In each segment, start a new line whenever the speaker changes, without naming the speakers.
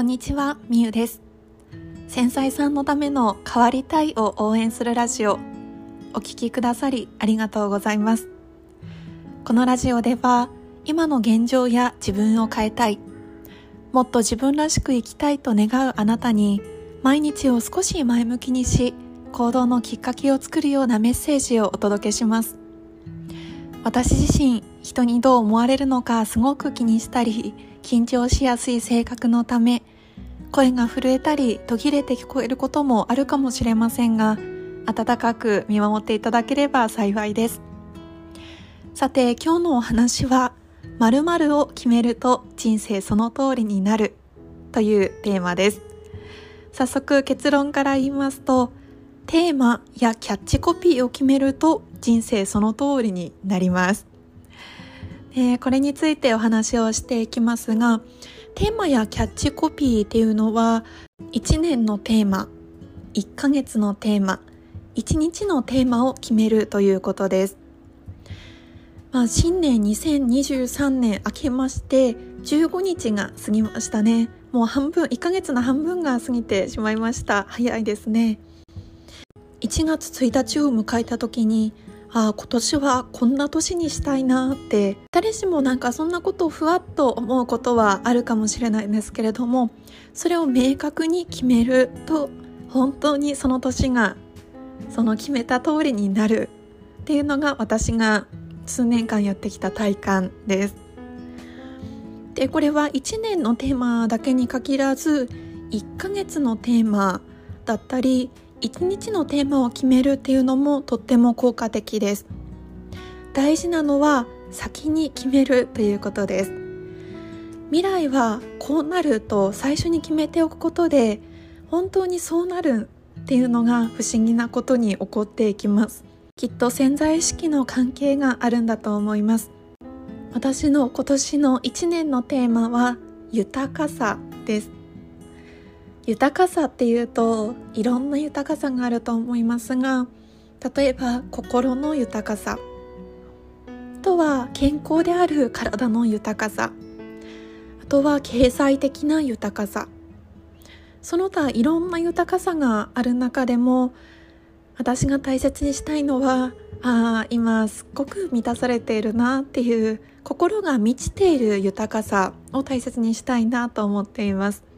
こんにちは、みゆです。繊細さんのための変わりたいを応援するラジオ、お聴きくださりありがとうございます。このラジオでは、今の現状や自分を変えたい、もっと自分らしく生きたいと願うあなたに、毎日を少し前向きにし、行動のきっかけを作るようなメッセージをお届けします。私自身、人にどう思われるのかすごく気にしたり、緊張しやすい性格のため、声が震えたり途切れて聞こえることもあるかもしれませんが、温かく見守っていただければ幸いです。さて、今日のお話は、〇〇を決めると人生その通りになるというテーマです。早速結論から言いますと、テーマやキャッチコピーを決めると人生その通りになります。えー、これについてお話をしていきますが、テーマやキャッチコピーっていうのは、1年のテーマ、1ヶ月のテーマ、1日のテーマを決めるということです。まあ、新年2023年明けまして15日が過ぎましたね。もう半分、1ヶ月の半分が過ぎてしまいました。早いですね。1月1日を迎えた時にあ今年はこんな年にしたいなって誰しもなんかそんなことをふわっと思うことはあるかもしれないんですけれどもそれを明確に決めると本当にその年がその決めた通りになるっていうのが私が数年間やってきた体感です。でこれは1年のテーマだけに限らず1ヶ月のテーマだったり一日のテーマを決めるっていうのもとっても効果的です。大事なのは先に決めるということです。未来はこうなると最初に決めておくことで本当にそうなるっていうのが不思議なことに起こっていきます。きっと潜在意識の関係があるんだと思います。私の今年の1年のテーマは豊かさです。豊かさっていうといろんな豊かさがあると思いますが例えば心の豊かさ。あとは健康である体の豊かさ。あとは経済的な豊かさ。その他いろんな豊かさがある中でも私が大切にしたいのはああ今すっごく満たされているなっていう心が満ちている豊かさを大切にしたいなと思っています。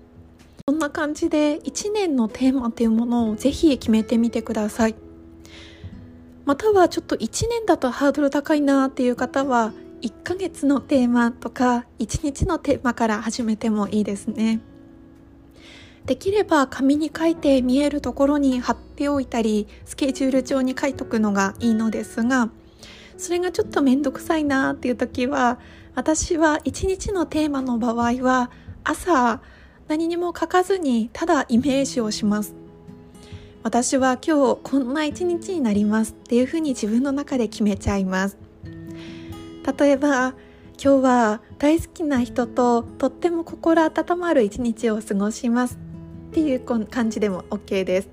そんな感じで1年のテーマっていうものをぜひ決めてみてください。またはちょっと1年だとハードル高いなっていう方は1ヶ月のテーマとか1日のテーマから始めてもいいですね。できれば紙に書いて見えるところに貼っておいたりスケジュール帳に書いとくのがいいのですがそれがちょっとめんどくさいなっていう時は私は1日のテーマの場合は朝何にも書かずにただイメージをします。私は今日こんな一日になりますっていうふうに自分の中で決めちゃいます。例えば今日は大好きな人ととっても心温まる一日を過ごします。っていう感じでも OK です。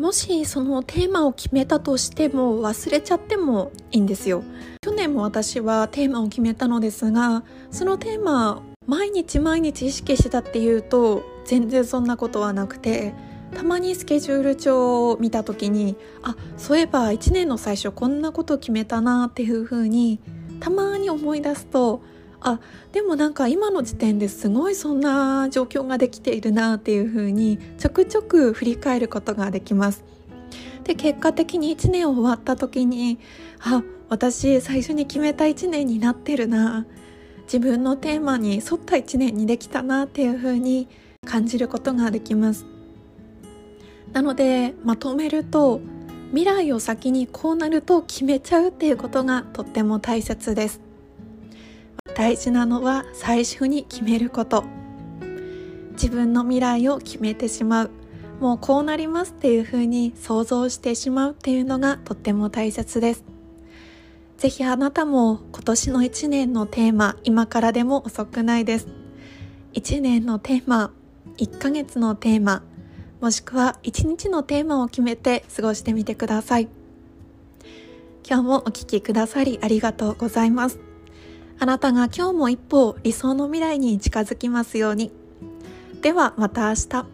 もしそのテーマを決めたとしても忘れちゃってもいいんですよ。去年も私はテーマを決めたのですがそのテーマ毎日毎日意識してたっていうと全然そんなことはなくてたまにスケジュール帳を見た時にあそういえば1年の最初こんなこと決めたなっていう風にたまに思い出すとあでもなんか今の時点ですごいそんな状況ができているなっていう風にちょくちょく振り返ることができます。で結果的に1年終わった時にあ私最初に決めた1年になってるな自分のテーマに沿った一年にできたなっていうふうに感じることができます。なのでまとめると未来を先にこうなると決めちゃうっていうことがとっても大切です。大事なのは最初に決めること。自分の未来を決めてしまう。もうこうなりますっていうふうに想像してしまうっていうのがとっても大切です。ぜひあなたも今年の1年のテーマ、今からでも遅くないです。1年のテーマ、1ヶ月のテーマ、もしくは1日のテーマを決めて過ごしてみてください。今日もお聴きくださりありがとうございます。あなたが今日も一歩理想の未来に近づきますように。ではまた明日